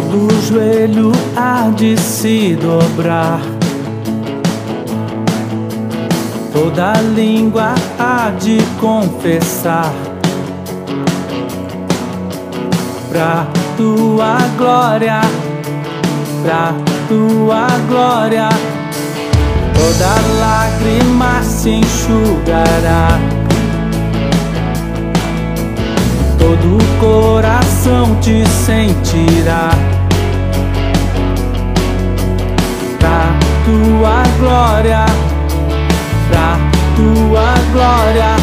joelho há de se dobrar, toda língua há de confessar. Pra tua glória, pra tua glória, toda lágrima se enxugará. Todo coração te sentirá. Pra tua glória, pra tua glória,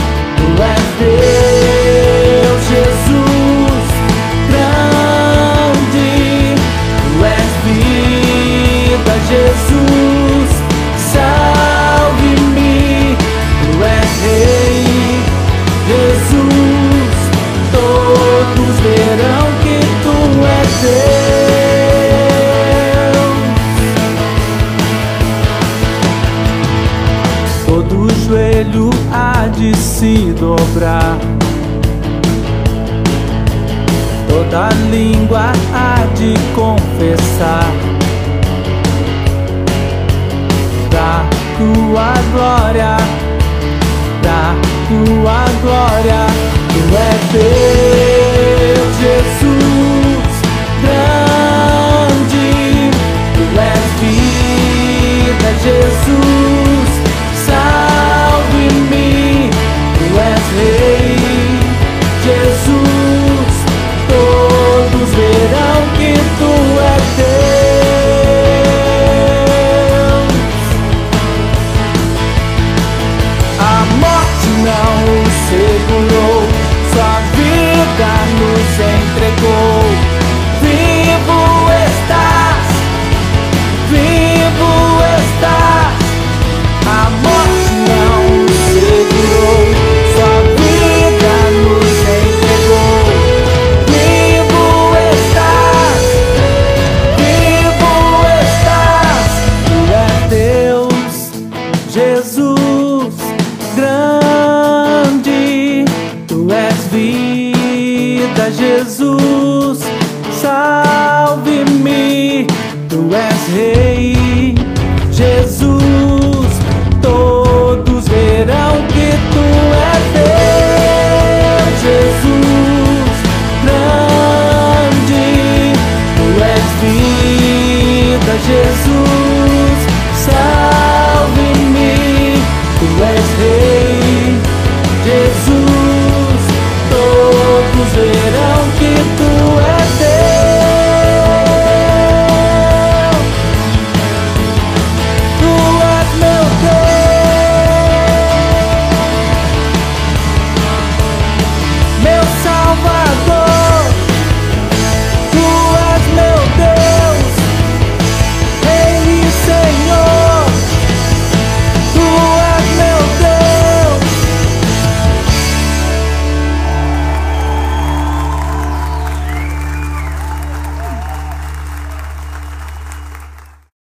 Todo joelho há de se dobrar, toda língua há de confessar. Da tua glória, da tua glória, tu és Deus, não segurou, sua vida nos entregou. Vivo estás, vivo estás. A morte não segurou, sua vida nos entregou. Vivo estás, vivo estás. Tu és Deus, Jesus Jesus, salve-me, tu és rei.